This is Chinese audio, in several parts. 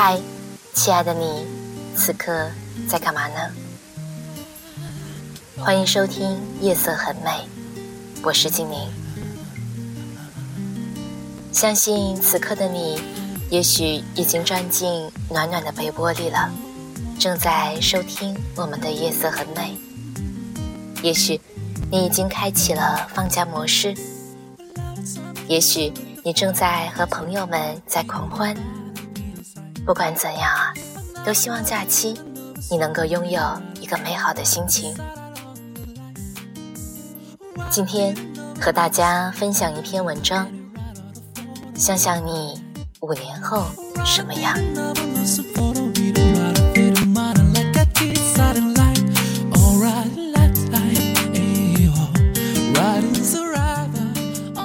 嗨，亲爱的你，此刻在干嘛呢？欢迎收听《夜色很美》，我是静宁。相信此刻的你，也许已经钻进暖暖的被窝里了，正在收听我们的《夜色很美》。也许你已经开启了放假模式，也许你正在和朋友们在狂欢。不管怎样啊，都希望假期你能够拥有一个美好的心情。今天和大家分享一篇文章，想想你五年后什么样。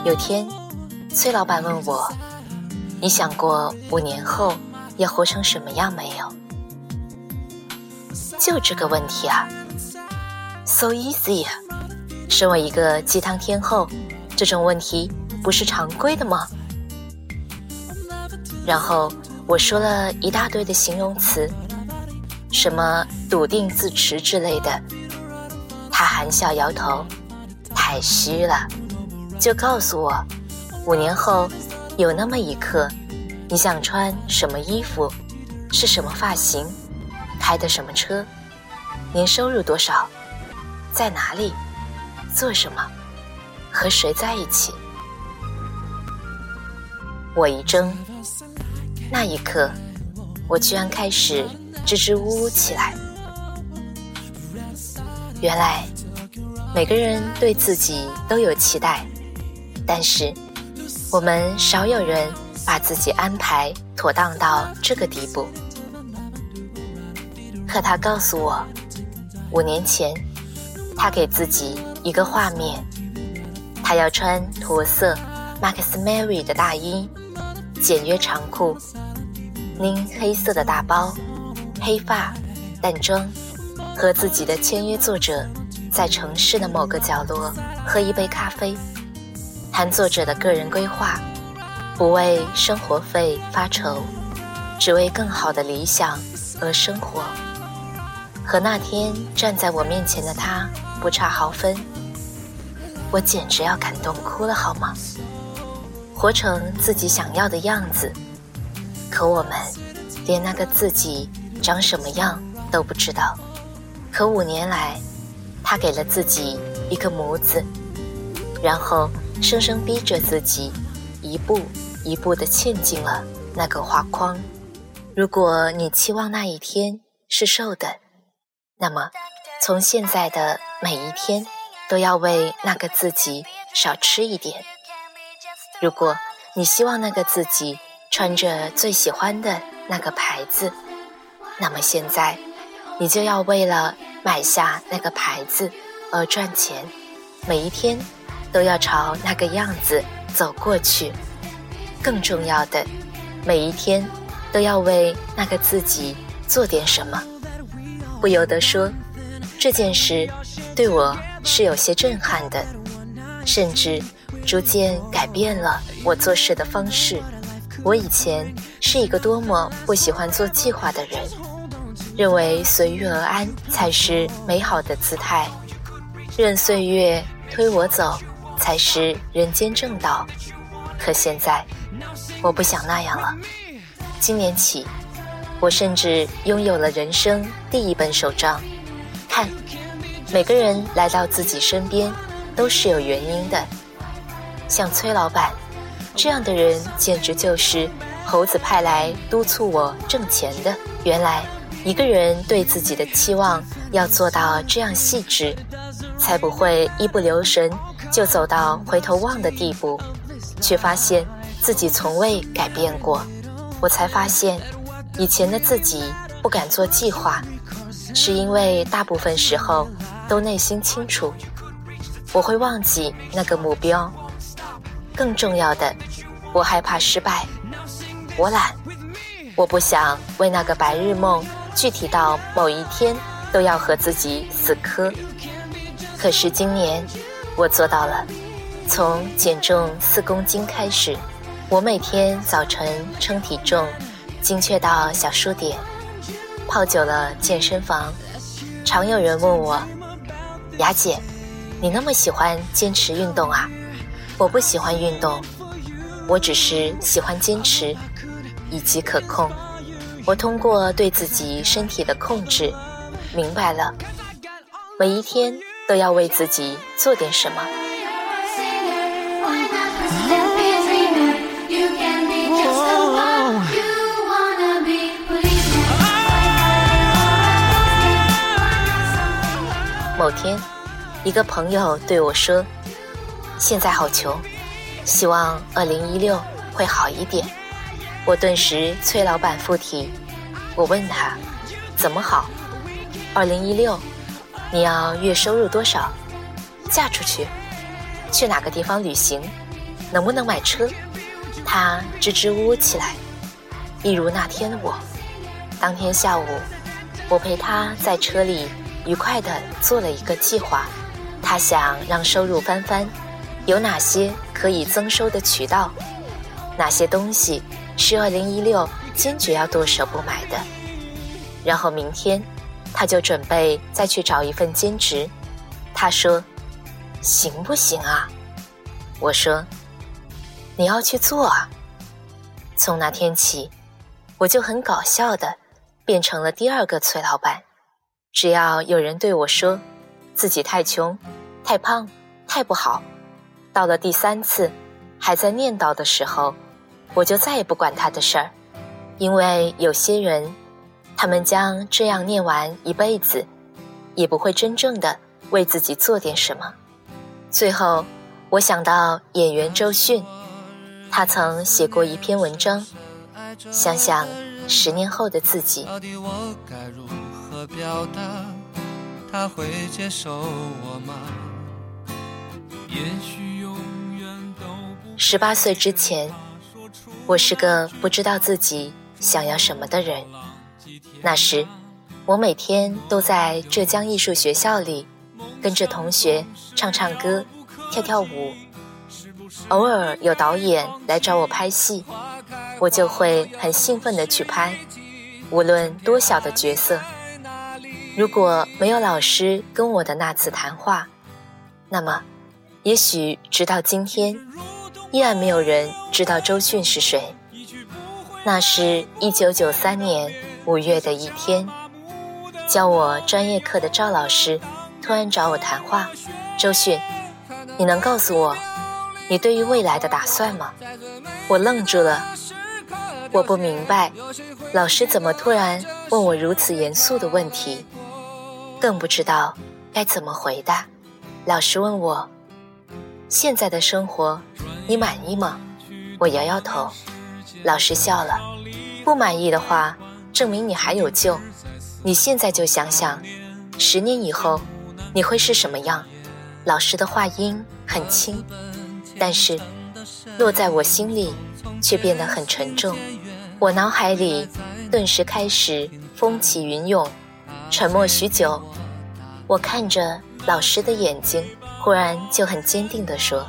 有天，崔老板问我：“你想过五年后？”要活成什么样没有？就这个问题啊，so easy 啊！身为一个鸡汤天后，这种问题不是常规的吗？然后我说了一大堆的形容词，什么笃定自持之类的，他含笑摇头，太虚了，就告诉我，五年后有那么一刻。你想穿什么衣服？是什么发型？开的什么车？年收入多少？在哪里？做什么？和谁在一起？我一怔，那一刻，我居然开始支支吾吾起来。原来，每个人对自己都有期待，但是我们少有人。把自己安排妥当到这个地步，可他告诉我，五年前，他给自己一个画面，他要穿驼色 Max Mary 的大衣，简约长裤，拎黑色的大包，黑发，淡妆，和自己的签约作者在城市的某个角落喝一杯咖啡，谈作者的个人规划。不为生活费发愁，只为更好的理想而生活。和那天站在我面前的他不差毫分，我简直要感动哭了，好吗？活成自己想要的样子，可我们连那个自己长什么样都不知道。可五年来，他给了自己一个模子，然后生生逼着自己一步。一步的嵌进了那个画框。如果你期望那一天是瘦的，那么从现在的每一天都要为那个自己少吃一点。如果你希望那个自己穿着最喜欢的那个牌子，那么现在你就要为了买下那个牌子而赚钱，每一天都要朝那个样子走过去。更重要的，每一天都要为那个自己做点什么。不由得说，这件事对我是有些震撼的，甚至逐渐改变了我做事的方式。我以前是一个多么不喜欢做计划的人，认为随遇而安才是美好的姿态，任岁月推我走才是人间正道。可现在。我不想那样了。今年起，我甚至拥有了人生第一本手账。看，每个人来到自己身边都是有原因的。像崔老板这样的人，简直就是猴子派来督促我挣钱的。原来，一个人对自己的期望要做到这样细致，才不会一不留神就走到回头望的地步，却发现。自己从未改变过。我才发现，以前的自己不敢做计划，是因为大部分时候都内心清楚，我会忘记那个目标。更重要的，我害怕失败，我懒，我不想为那个白日梦具体到某一天都要和自己死磕。可是今年，我做到了，从减重四公斤开始。我每天早晨称体重，精确到小数点，泡久了健身房。常有人问我：“雅姐，你那么喜欢坚持运动啊？”我不喜欢运动，我只是喜欢坚持以及可控。我通过对自己身体的控制，明白了，每一天都要为自己做点什么。某天，一个朋友对我说：“现在好穷，希望二零一六会好一点。”我顿时催老板附体。我问他：“怎么好？二零一六，你要月收入多少？嫁出去？去哪个地方旅行？能不能买车？”他支支吾吾起来，一如那天的我。当天下午，我陪他在车里。愉快地做了一个计划，他想让收入翻番，有哪些可以增收的渠道？哪些东西是二零一六坚决要剁手不买的？然后明天他就准备再去找一份兼职。他说：“行不行啊？”我说：“你要去做啊！”从那天起，我就很搞笑的变成了第二个崔老板。只要有人对我说，自己太穷、太胖、太不好，到了第三次还在念叨的时候，我就再也不管他的事儿，因为有些人，他们将这样念完一辈子，也不会真正的为自己做点什么。最后，我想到演员周迅，他曾写过一篇文章，想想十年后的自己。到底我该如何表达，他会接受我吗？也许永远都不。十八岁之前，我是个不知道自己想要什么的人。那时，我每天都在浙江艺术学校里，跟着同学唱唱歌、跳跳舞。偶尔有导演来找我拍戏，我就会很兴奋地去拍，无论多小的角色。如果没有老师跟我的那次谈话，那么，也许直到今天，依然没有人知道周迅是谁。那是一九九三年五月的一天，教我专业课的赵老师突然找我谈话：“周迅，你能告诉我，你对于未来的打算吗？”我愣住了，我不明白，老师怎么突然问我如此严肃的问题。更不知道该怎么回答。老师问我：“现在的生活，你满意吗？”我摇摇头。老师笑了：“不满意的话，证明你还有救。你现在就想想，十年以后你会是什么样？”老师的话音很轻，但是落在我心里却变得很沉重。我脑海里顿时开始风起云涌，沉默许久。我看着老师的眼睛，忽然就很坚定地说：“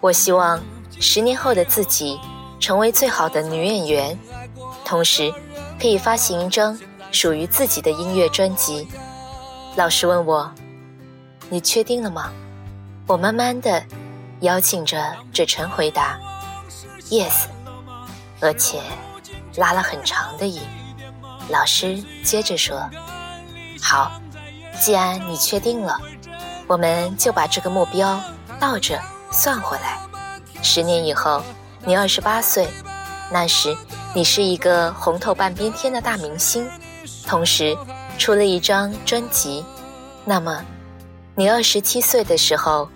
我希望十年后的自己成为最好的女演员，同时可以发行一张属于自己的音乐专辑。”老师问我：“你确定了吗？”我慢慢的邀请着芷晨回答：“Yes。”而且拉了很长的音。老师接着说：“好。”既然你确定了，我们就把这个目标倒着算回来。十年以后，你二十八岁，那时你是一个红透半边天的大明星，同时出了一张专辑。那么，你二十七岁的时候，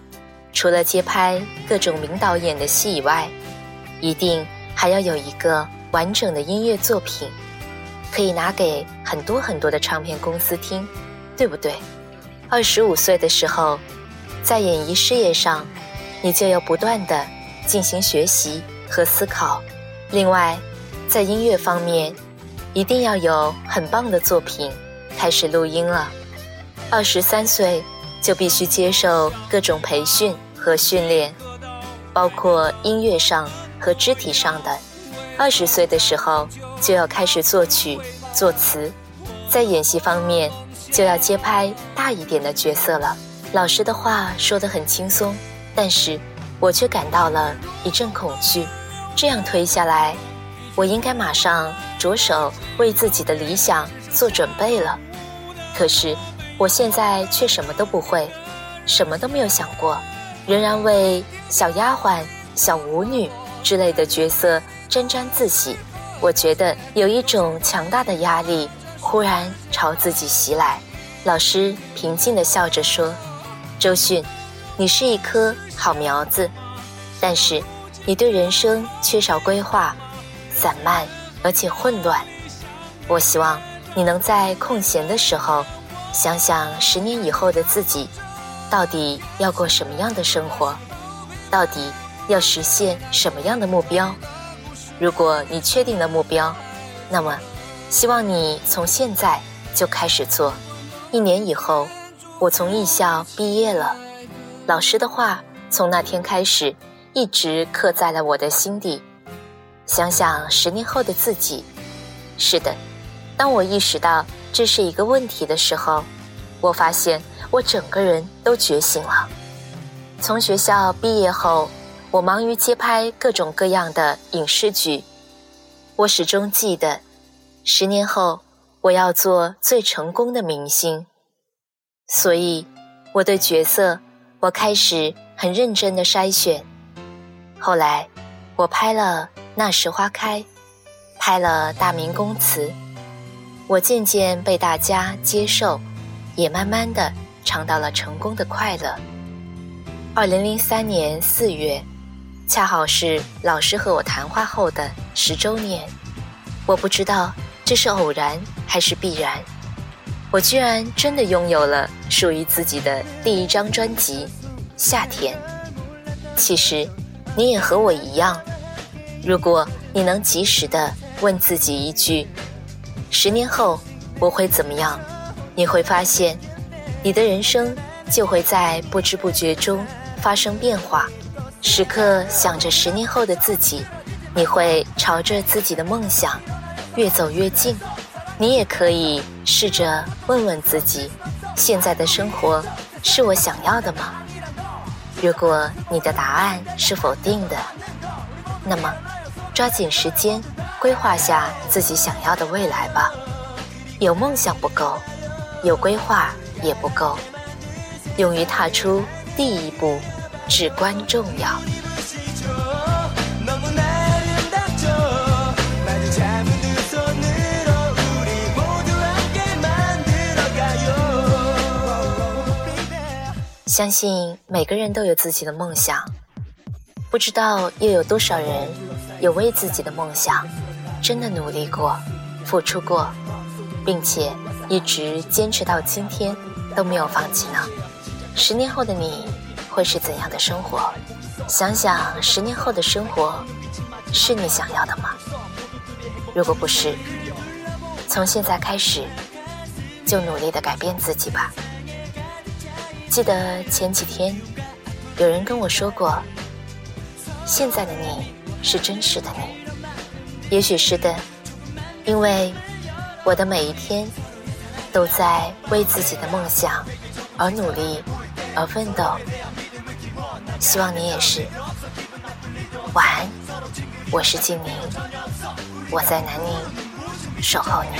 除了接拍各种名导演的戏以外，一定还要有一个完整的音乐作品，可以拿给很多很多的唱片公司听，对不对？二十五岁的时候，在演艺事业上，你就要不断的进行学习和思考。另外，在音乐方面，一定要有很棒的作品，开始录音了。二十三岁就必须接受各种培训和训练，包括音乐上和肢体上的。二十岁的时候就要开始作曲、作词，在演戏方面。就要接拍大一点的角色了。老师的话说得很轻松，但是我却感到了一阵恐惧。这样推下来，我应该马上着手为自己的理想做准备了。可是我现在却什么都不会，什么都没有想过，仍然为小丫鬟、小舞女之类的角色沾沾自喜。我觉得有一种强大的压力。忽然朝自己袭来，老师平静地笑着说：“周迅，你是一颗好苗子，但是你对人生缺少规划，散漫而且混乱。我希望你能在空闲的时候，想想十年以后的自己，到底要过什么样的生活，到底要实现什么样的目标。如果你确定了目标，那么。”希望你从现在就开始做。一年以后，我从艺校毕业了。老师的话从那天开始一直刻在了我的心底。想想十年后的自己，是的，当我意识到这是一个问题的时候，我发现我整个人都觉醒了。从学校毕业后，我忙于接拍各种各样的影视剧。我始终记得。十年后，我要做最成功的明星，所以我对角色，我开始很认真的筛选。后来，我拍了《那时花开》，拍了《大明宫词》，我渐渐被大家接受，也慢慢的尝到了成功的快乐。二零零三年四月，恰好是老师和我谈话后的十周年，我不知道。这是偶然还是必然？我居然真的拥有了属于自己的第一张专辑《夏天》。其实，你也和我一样。如果你能及时的问自己一句：“十年后我会怎么样？”你会发现，你的人生就会在不知不觉中发生变化。时刻想着十年后的自己，你会朝着自己的梦想。越走越近，你也可以试着问问自己：现在的生活是我想要的吗？如果你的答案是否定的，那么抓紧时间规划下自己想要的未来吧。有梦想不够，有规划也不够，勇于踏出第一步至关重要。相信每个人都有自己的梦想，不知道又有多少人有为自己的梦想真的努力过、付出过，并且一直坚持到今天都没有放弃呢？十年后的你会是怎样的生活？想想十年后的生活是你想要的吗？如果不是，从现在开始就努力的改变自己吧。记得前几天，有人跟我说过：“现在的你是真实的你也许是的因为我的每一天都在为自己的梦想而努力而奋斗希望你也是晚安我是静明我在南宁守候你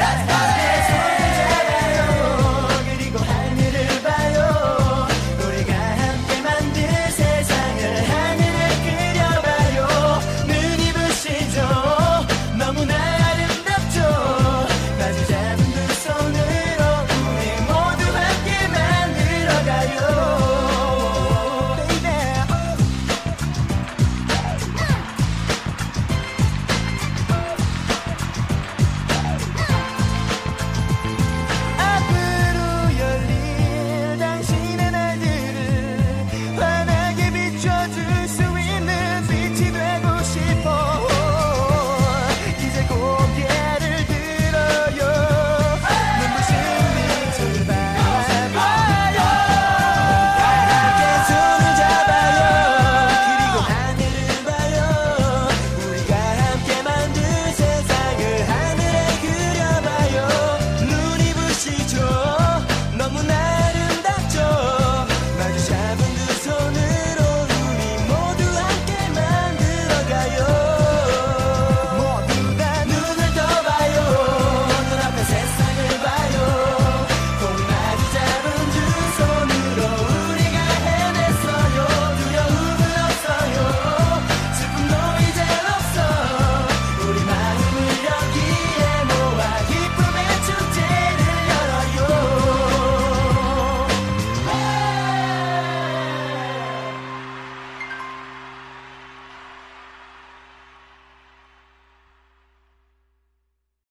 Let's go.